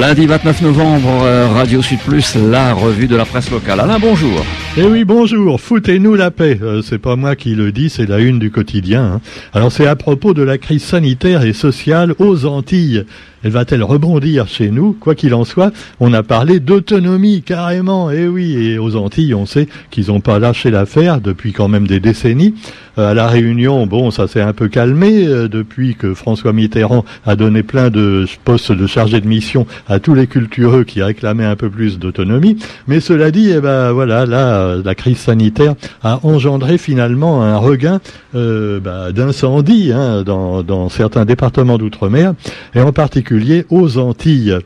Lundi 29 novembre, euh, Radio Sud Plus, la revue de la presse locale. Alain, bonjour. Eh oui, bonjour. Foutez-nous la paix. Euh, c'est pas moi qui le dis, c'est la une du quotidien. Hein. Alors c'est à propos de la crise sanitaire et sociale aux Antilles. Elle va-t-elle rebondir chez nous? Quoi qu'il en soit, on a parlé d'autonomie carrément. Eh oui, et aux Antilles, on sait qu'ils n'ont pas lâché l'affaire depuis quand même des décennies. Euh, à la Réunion, bon, ça s'est un peu calmé euh, depuis que François Mitterrand a donné plein de postes de chargé de mission à tous les cultureux qui réclamaient un peu plus d'autonomie. Mais cela dit, eh ben voilà, là, la crise sanitaire a engendré finalement un regain euh, bah, d'incendie hein, dans certains départements d'outre-mer, et en particulier aux Antilles.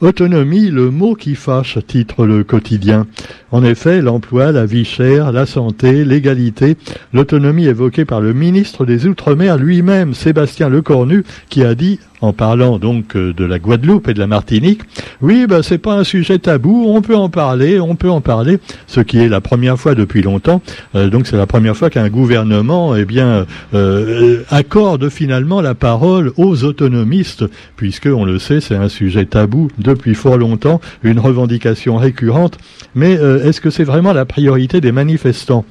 Autonomie, le mot qui fâche, titre le quotidien. En effet, l'emploi, la vie chère, la santé, l'égalité, l'autonomie évoquée par le ministre des Outre-mer lui-même, Sébastien Lecornu, qui a dit en parlant donc euh, de la Guadeloupe et de la Martinique, oui, ben c'est pas un sujet tabou, on peut en parler, on peut en parler, ce qui est la première fois depuis longtemps. Euh, donc c'est la première fois qu'un gouvernement, eh bien, euh, accorde finalement la parole aux autonomistes, puisque on le sait, c'est un sujet tabou depuis fort longtemps, une revendication récurrente. Mais est-ce que c'est vraiment la priorité des manifestants?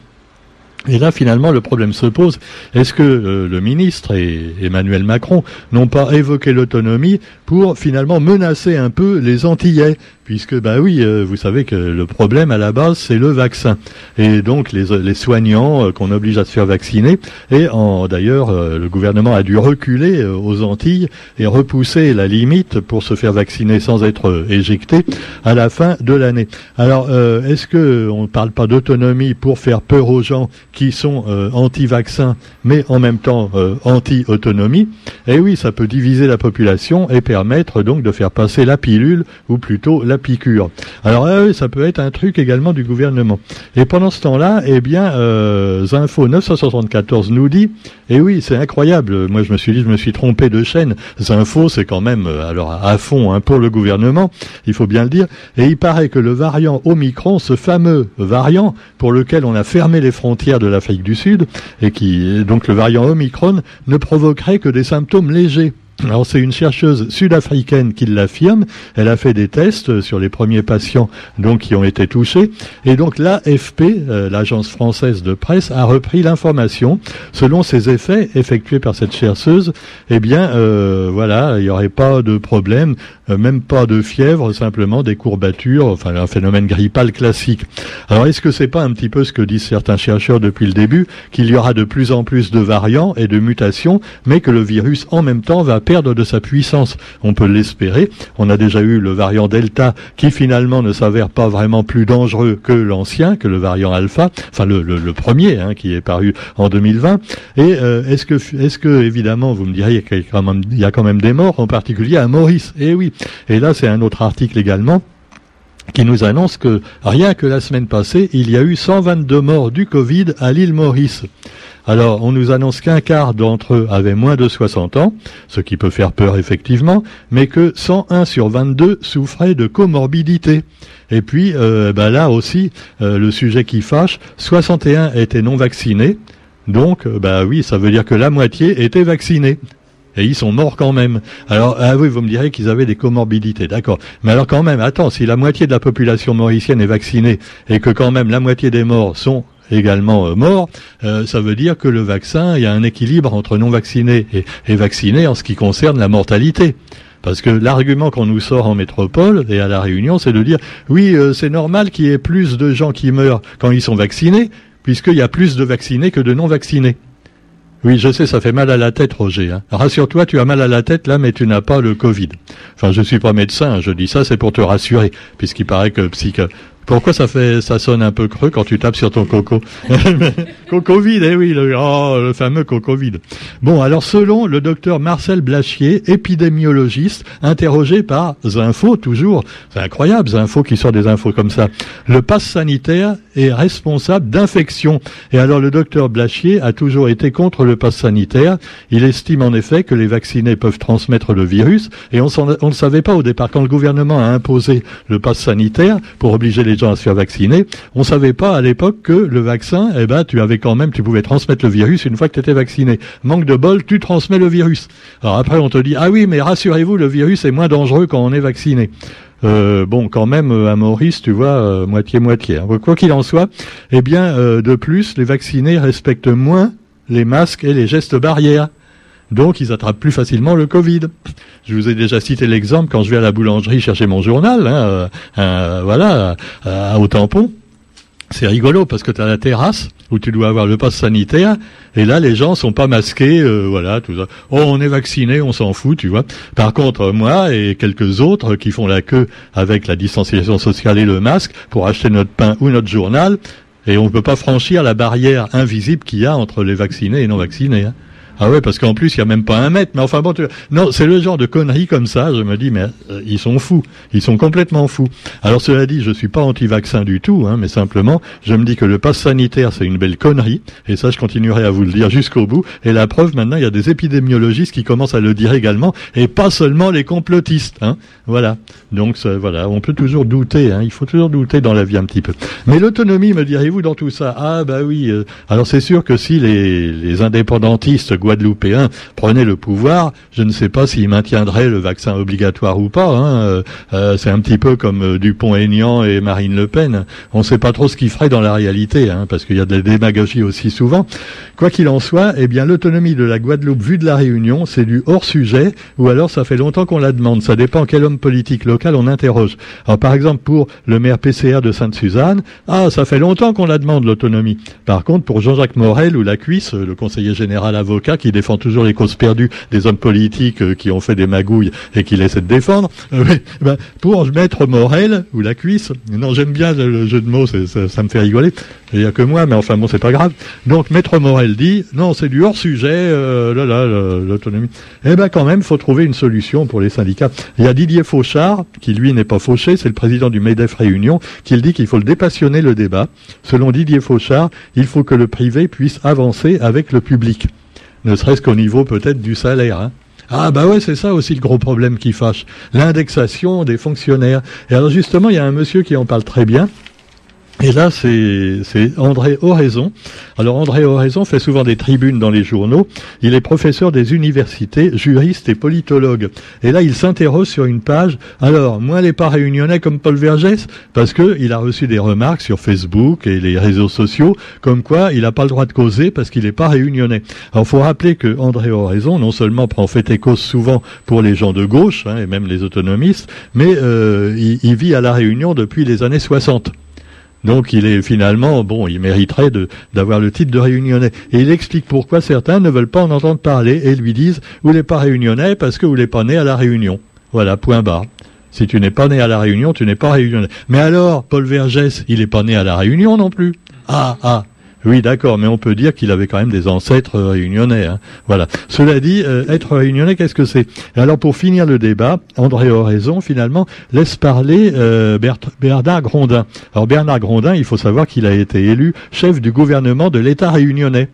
Et là, finalement, le problème se pose. Est-ce que euh, le ministre et Emmanuel Macron n'ont pas évoqué l'autonomie pour finalement menacer un peu les Antillais puisque bah oui, euh, vous savez que le problème à la base c'est le vaccin et donc les, les soignants euh, qu'on oblige à se faire vacciner et d'ailleurs euh, le gouvernement a dû reculer aux Antilles et repousser la limite pour se faire vacciner sans être éjecté à la fin de l'année. Alors est-ce que on ne parle pas d'autonomie pour faire peur aux gens qui sont anti-vaccins mais en même temps anti-autonomie? Eh oui, ça peut diviser la population et permettre donc de faire passer la pilule ou plutôt la piqûre. Alors euh, ça peut être un truc également du gouvernement. Et pendant ce temps-là, eh bien, euh, Zinfo 974 nous dit, et eh oui, c'est incroyable. Moi, je me suis dit, je me suis trompé de chaîne. Zinfo, c'est quand même euh, alors à fond hein, pour le gouvernement, il faut bien le dire. Et il paraît que le variant Omicron, ce fameux variant pour lequel on a fermé les frontières de l'Afrique du Sud, et qui donc le variant Omicron ne provoquerait que des symptômes légers. Alors c'est une chercheuse sud-africaine qui l'affirme. Elle a fait des tests sur les premiers patients donc qui ont été touchés et donc l'AFP, euh, l'agence française de presse, a repris l'information. Selon ces effets effectués par cette chercheuse, eh bien euh, voilà, il n'y aurait pas de problème, euh, même pas de fièvre, simplement des courbatures, enfin un phénomène grippal classique. Alors est-ce que c'est pas un petit peu ce que disent certains chercheurs depuis le début, qu'il y aura de plus en plus de variants et de mutations, mais que le virus en même temps va perdre de sa puissance. On peut l'espérer. On a déjà eu le variant Delta qui finalement ne s'avère pas vraiment plus dangereux que l'ancien, que le variant Alpha, enfin le, premier hein, qui est paru en 2020. Et euh, est-ce que, est-ce que évidemment, vous me diriez qu'il y, a quand même, des morts, en particulier à Maurice? Eh oui. Et là, c'est un autre article également qui nous annonce que rien que la semaine passée, il y a eu 122 morts du Covid à l'île Maurice. Alors, on nous annonce qu'un quart d'entre eux avaient moins de 60 ans, ce qui peut faire peur effectivement, mais que 101 sur 22 souffraient de comorbidité. Et puis, bah là aussi, euh, le sujet qui fâche, 61 étaient non vaccinés, donc, bah oui, ça veut dire que la moitié était vaccinée et ils sont morts quand même. Alors, ah oui, vous me direz qu'ils avaient des comorbidités, d'accord. Mais alors quand même, attends, si la moitié de la population mauricienne est vaccinée et que quand même la moitié des morts sont également euh, morts, euh, ça veut dire que le vaccin, il y a un équilibre entre non vaccinés et, vaccinés en ce qui concerne la mortalité. Parce que l'argument qu'on nous sort en métropole et à la Réunion, c'est de dire oui, euh, c'est normal qu'il y ait plus de gens qui meurent quand ils sont vaccinés, puisqu'il y a plus de vaccinés que de non vaccinés. Oui, je sais, ça fait mal à la tête, Roger. Hein. Rassure-toi, tu as mal à la tête là, mais tu n'as pas le Covid. Enfin, je suis pas médecin, je dis ça, c'est pour te rassurer, puisqu'il paraît que psych pourquoi ça fait, ça sonne un peu creux quand tu tapes sur ton coco Coco vide, eh oui, le, oh, le fameux coco vide. Bon, alors selon le docteur Marcel Blachier, épidémiologiste, interrogé par Zinfo, toujours, c'est incroyable, Zinfo qui sort des infos comme ça, le pass sanitaire est responsable d'infection. Et alors le docteur Blachier a toujours été contre le pass sanitaire. Il estime en effet que les vaccinés peuvent transmettre le virus, et on ne savait pas au départ. Quand le gouvernement a imposé le pass sanitaire pour obliger les les gens à se. On savait pas à l'époque que le vaccin, eh ben, tu avais quand même, tu pouvais transmettre le virus une fois que tu étais vacciné. Manque de bol, tu transmets le virus. Alors après, on te dit, ah oui, mais rassurez-vous, le virus est moins dangereux quand on est vacciné. Euh, bon, quand même, euh, à Maurice, tu vois, moitié-moitié. Hein. Quoi qu'il en soit, eh bien, de plus, les vaccinés respectent moins les masques et les gestes barrières. Donc, ils attrapent plus facilement le Covid. Je vous ai déjà cité l'exemple quand je vais à la boulangerie chercher mon journal, hein, euh, euh, voilà, euh, au tampon. C'est rigolo parce que tu as la terrasse où tu dois avoir le passe sanitaire et là les gens sont pas masqués, voilà, tout ça. Oh, on est vacciné, on s'en fout, tu vois. Par contre, moi et quelques autres qui font la queue avec la distanciation sociale et le masque pour acheter notre pain ou notre journal, et on ne peut pas franchir la barrière invisible qu'il y a entre les vaccinés et non vaccinés. Hein. Ah ouais, parce qu'en plus, il y a même pas un mètre. Mais enfin bon, tu... non, c'est le genre de conneries comme ça. Je me dis, mais euh, ils sont fous. Ils sont complètement fous. Alors cela dit, je suis pas anti-vaccin du tout, hein, mais simplement, je me dis que le pass sanitaire, c'est une belle connerie. Et ça, je continuerai à vous le dire jusqu'au bout. Et la preuve, maintenant, il y a des épidémiologistes qui commencent à le dire également, et pas seulement les complotistes. Hein. Voilà. Donc voilà, on peut toujours douter. Hein. Il faut toujours douter dans la vie un petit peu. Mais l'autonomie, me direz-vous, dans tout ça? Ah bah oui. Euh, alors c'est sûr que si les, les indépendantistes guadeloupéen prenait le pouvoir, je ne sais pas s'il maintiendrait le vaccin obligatoire ou pas. Hein. Euh, euh, c'est un petit peu comme euh, Dupont-Aignan et Marine Le Pen. On ne sait pas trop ce qu'ils feraient dans la réalité, hein, parce qu'il y a de la démagogie aussi souvent. Quoi qu'il en soit, eh bien l'autonomie de la Guadeloupe vue de la Réunion, c'est du hors sujet, ou alors ça fait longtemps qu'on la demande. Ça dépend quel homme politique local on interroge. Alors par exemple pour le maire PCR de Sainte-Suzanne, ah ça fait longtemps qu'on la demande l'autonomie. Par contre pour Jean-Jacques Morel ou la Cuisse, le conseiller général avocat qui défend toujours les causes perdues des hommes politiques euh, qui ont fait des magouilles et qui essaient de défendre. Euh, ben, pour Maître Morel ou la cuisse, non, j'aime bien le, jeu de mots, ça, me fait rigoler. Il n'y a que moi, mais enfin bon, c'est pas grave. Donc Maître Morel dit, non, c'est du hors sujet, euh, là, là, l'autonomie. Eh ben quand même, faut trouver une solution pour les syndicats. Il y a Didier Fauchard, qui lui n'est pas fauché, c'est le président du MEDEF Réunion, qui dit qu'il faut le dépassionner le débat. Selon Didier Fauchard, il faut que le privé puisse avancer avec le public ne serait-ce qu'au niveau peut-être du salaire. Hein. Ah bah ouais, c'est ça aussi le gros problème qui fâche, l'indexation des fonctionnaires. Et alors justement, il y a un monsieur qui en parle très bien, et là, c'est André Oraison. Alors André Oraison fait souvent des tribunes dans les journaux. Il est professeur des universités, juriste et politologue. Et là, il s'interroge sur une page. Alors, moi, les pas réunionnais comme Paul Vergès, parce que il a reçu des remarques sur Facebook et les réseaux sociaux, comme quoi il n'a pas le droit de causer parce qu'il n'est pas réunionnais. Alors, faut rappeler que André Oraison, non seulement prend fait et cause souvent pour les gens de gauche, hein, et même les autonomistes, mais euh, il, il vit à La Réunion depuis les années 60. Donc il est finalement, bon, il mériterait d'avoir le titre de réunionnais. Et il explique pourquoi certains ne veulent pas en entendre parler et lui disent, vous n'êtes pas réunionnais parce que vous n'êtes pas né à la Réunion. Voilà, point barre. Si tu n'es pas né à la Réunion, tu n'es pas réunionnais. Mais alors, Paul Vergès, il n'est pas né à la Réunion non plus. Ah, ah, oui, d'accord, mais on peut dire qu'il avait quand même des ancêtres réunionnais. Hein. Voilà. Cela dit, euh, être réunionnais, qu'est-ce que c'est? Alors, pour finir le débat, André Oraison, finalement, laisse parler euh, Bernard Grondin. Alors, Bernard Grondin, il faut savoir qu'il a été élu chef du gouvernement de l'État réunionnais.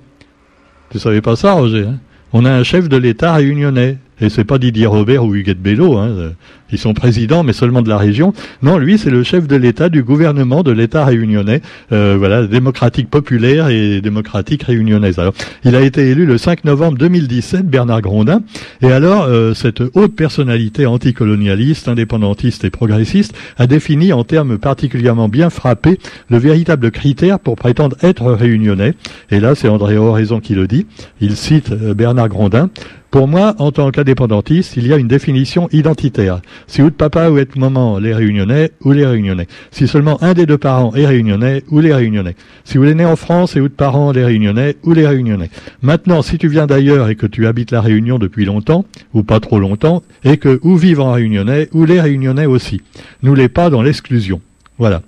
Tu savais pas ça, Roger hein? On a un chef de l'État réunionnais. Et c'est pas Didier Robert ou Huguette Bello. Hein. Ils sont présidents, mais seulement de la région. Non, lui, c'est le chef de l'État, du gouvernement de l'État réunionnais, euh, voilà, démocratique populaire et démocratique réunionnaise. Alors, il a été élu le 5 novembre 2017, Bernard Grondin. Et alors, euh, cette haute personnalité anticolonialiste, indépendantiste et progressiste a défini en termes particulièrement bien frappés le véritable critère pour prétendre être réunionnais. Et là, c'est André Oraison qui le dit. Il cite euh, Bernard Grondin. Pour moi, en tant qu'indépendantiste, il y a une définition identitaire. Si ou papa ou être maman les réunionnais ou les réunionnais. Si seulement un des deux parents est réunionnais ou les réunionnais. Si vous êtes né en France et ou de parents les réunionnais ou les réunionnais. Maintenant, si tu viens d'ailleurs et que tu habites la Réunion depuis longtemps, ou pas trop longtemps, et que ou vivent en réunionnais ou les réunionnais aussi. Nous les pas dans l'exclusion. Voilà.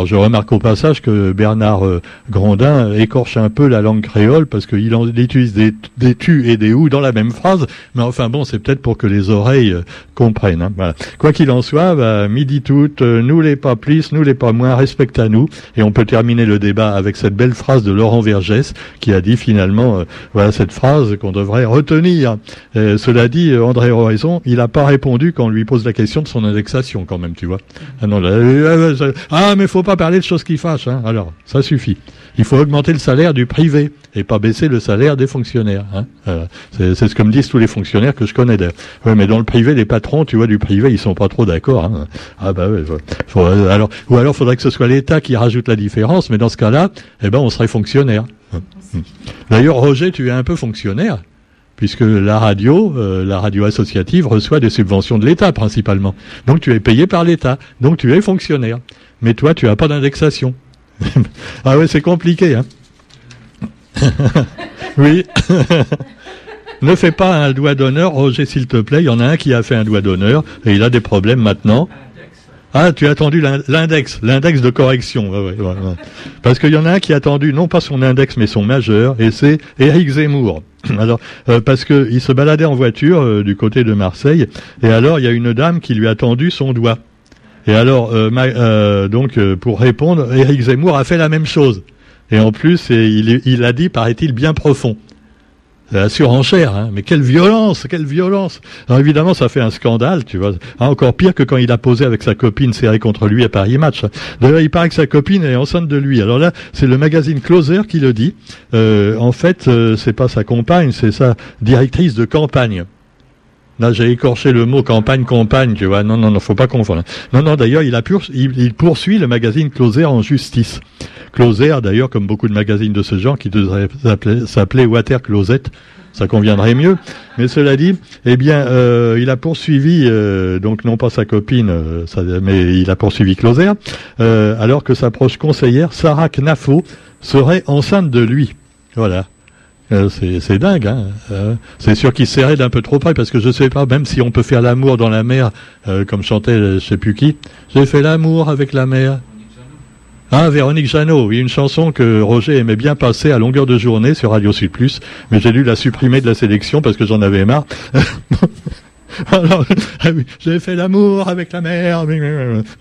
Alors je remarque au passage que Bernard euh, Grandin écorche un peu la langue créole parce qu'il utilise des, des tu et des ou dans la même phrase, mais enfin bon, c'est peut-être pour que les oreilles euh, comprennent. Hein, voilà. Quoi qu'il en soit, bah, midi tout, euh, nous les pas plus, nous les pas moins, respecte à nous. Et on peut terminer le débat avec cette belle phrase de Laurent Vergès qui a dit finalement, voilà cette phrase qu'on devrait retenir. cela dit, André Horizon, il n'a pas répondu quand on lui pose la question de son indexation quand même, tu vois. Ah non, là, ah mais faut pas pas parler de choses qui fâchent. Hein. Alors, ça suffit. Il faut augmenter le salaire du privé et pas baisser le salaire des fonctionnaires. Hein. Euh, c'est ce que me disent tous les fonctionnaires que je connais d'ailleurs. Ouais, mais dans le privé, les patrons, tu vois, du privé, ils sont pas trop d'accord. Hein. Ah bah ouais. Faut, alors, ou alors, faudrait que ce soit l'État qui rajoute la différence. Mais dans ce cas-là, eh ben, on serait fonctionnaire. D'ailleurs, Roger, tu es un peu fonctionnaire puisque la radio, euh, la radio associative reçoit des subventions de l'État principalement. Donc tu es payé par l'État, donc tu es fonctionnaire. Mais toi, tu n'as pas d'indexation. ah ouais, c'est compliqué, hein Oui. ne fais pas un doigt d'honneur, Roger, s'il te plaît. Il y en a un qui a fait un doigt d'honneur et il a des problèmes maintenant. Ah, tu as attendu l'index, l'index de correction. Parce qu'il y en a un qui a attendu non pas son index mais son majeur, et c'est Éric Zemmour. Alors, euh, parce qu'il se baladait en voiture euh, du côté de Marseille, et alors il y a une dame qui lui a tendu son doigt. Et alors, euh, donc, pour répondre, Éric Zemmour a fait la même chose. Et en plus, il, il a dit, paraît-il, bien profond la surenchère, hein. mais quelle violence, quelle violence. Alors évidemment, ça fait un scandale, tu vois. Ah, encore pire que quand il a posé avec sa copine serrée contre lui à Paris Match. D'ailleurs, il paraît que sa copine est enceinte de lui. Alors là, c'est le magazine Closer qui le dit. Euh, en fait, euh, c'est pas sa compagne, c'est sa directrice de campagne. Là, j'ai écorché le mot campagne, campagne, tu vois. Non, non, non, faut pas confondre. Non, non, d'ailleurs, il, il, poursuit le magazine Closer en justice. Closer, d'ailleurs, comme beaucoup de magazines de ce genre, qui devraient s'appeler Water Closet, ça conviendrait mieux. Mais cela dit, eh bien, euh, il a poursuivi, euh, donc non pas sa copine, euh, mais il a poursuivi Closer, alors que sa proche conseillère, Sarah Knafo, serait enceinte de lui. Voilà. Euh, c'est dingue, hein euh, c'est sûr qu'il serrait d'un peu trop près parce que je sais pas, même si on peut faire l'amour dans la mer, euh, comme chantait je sais plus qui, j'ai fait l'amour avec la mer. Ah, Véronique Jeannot, oui, une chanson que Roger aimait bien passer à longueur de journée sur Radio Sud mais j'ai dû la supprimer de la sélection parce que j'en avais marre. alors, j'ai fait l'amour avec la mère.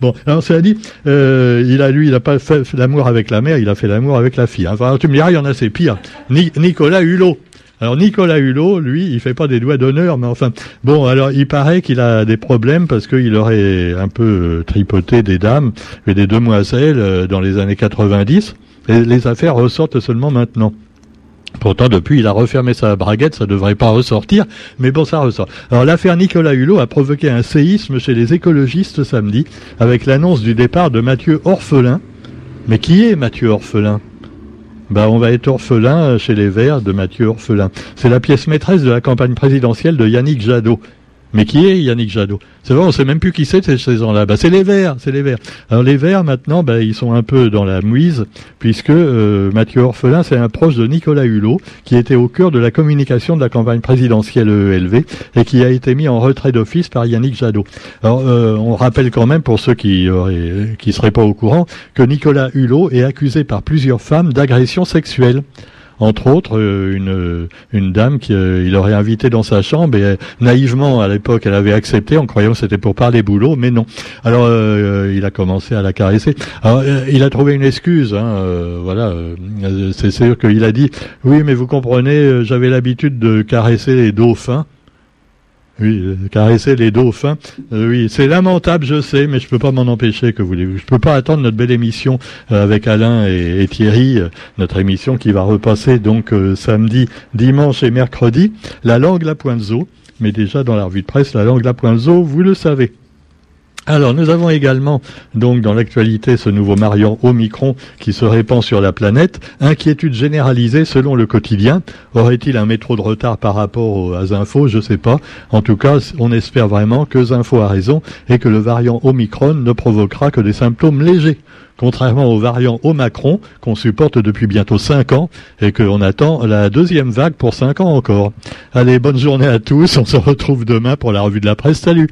Bon, alors cela dit, euh, il a lui, il n'a pas fait l'amour avec la mère, il a fait l'amour avec la fille. Enfin, tu me diras, il y en a c'est pire. Nicolas Hulot. Alors Nicolas Hulot, lui, il fait pas des doigts d'honneur, mais enfin, bon, alors il paraît qu'il a des problèmes parce qu'il aurait un peu tripoté des dames et des demoiselles euh, dans les années 90. Et les affaires ressortent seulement maintenant. Pourtant, depuis, il a refermé sa braguette, ça devrait pas ressortir, mais bon, ça ressort. Alors, l'affaire Nicolas Hulot a provoqué un séisme chez les écologistes samedi, avec l'annonce du départ de Mathieu Orphelin. Mais qui est Mathieu Orphelin? Bah, on va être orphelin chez les Verts de Mathieu Orphelin. C'est la pièce maîtresse de la campagne présidentielle de Yannick Jadot. Mais qui est Yannick Jadot? C'est vrai, on sait même plus qui c'est ces gens-là. Bah, c'est les Verts, c'est les Verts. Alors les Verts maintenant, bah, ils sont un peu dans la mouise puisque euh, Mathieu Orphelin, c'est un proche de Nicolas Hulot qui était au cœur de la communication de la campagne présidentielle ELV et qui a été mis en retrait d'office par Yannick Jadot. Alors euh, on rappelle quand même pour ceux qui auraient, qui seraient pas au courant que Nicolas Hulot est accusé par plusieurs femmes d'agression sexuelle entre autres euh, une, dame qu'il euh, aurait invité dans sa chambre et euh, naïvement à l'époque elle avait accepté en croyant que c'était pour parler boulot, mais non. Alors il a commencé à la caresser. Il a trouvé une excuse, hein, voilà. c'est sûr qu'il a dit oui, mais vous comprenez, j'avais l'habitude de caresser les dauphins. Oui, euh, caresser les dauphins. Euh, oui, c'est lamentable, je sais, mais je peux pas m'en empêcher, que voulez-vous. Je peux pas attendre notre belle émission euh, avec Alain et, Thierry, notre émission qui va repasser donc samedi, dimanche et mercredi. La langue, la pointe zo. Mais déjà dans la revue de presse, la langue, la pointe zo, vous le savez. Alors, nous avons également, donc, dans l'actualité, ce nouveau variant Omicron qui se répand sur la planète. Inquiétude généralisée selon le quotidien. Aurait-il un métro de retard par rapport aux, à Zinfo Je sais pas. En tout cas, on espère vraiment que Zinfo a raison et que le variant Omicron ne provoquera que des symptômes légers contrairement au variant Omicron qu'on supporte depuis bientôt 5 ans et qu'on attend la deuxième vague pour 5 ans encore. Allez, bonne journée à tous, on se retrouve demain pour la revue de la presse. Salut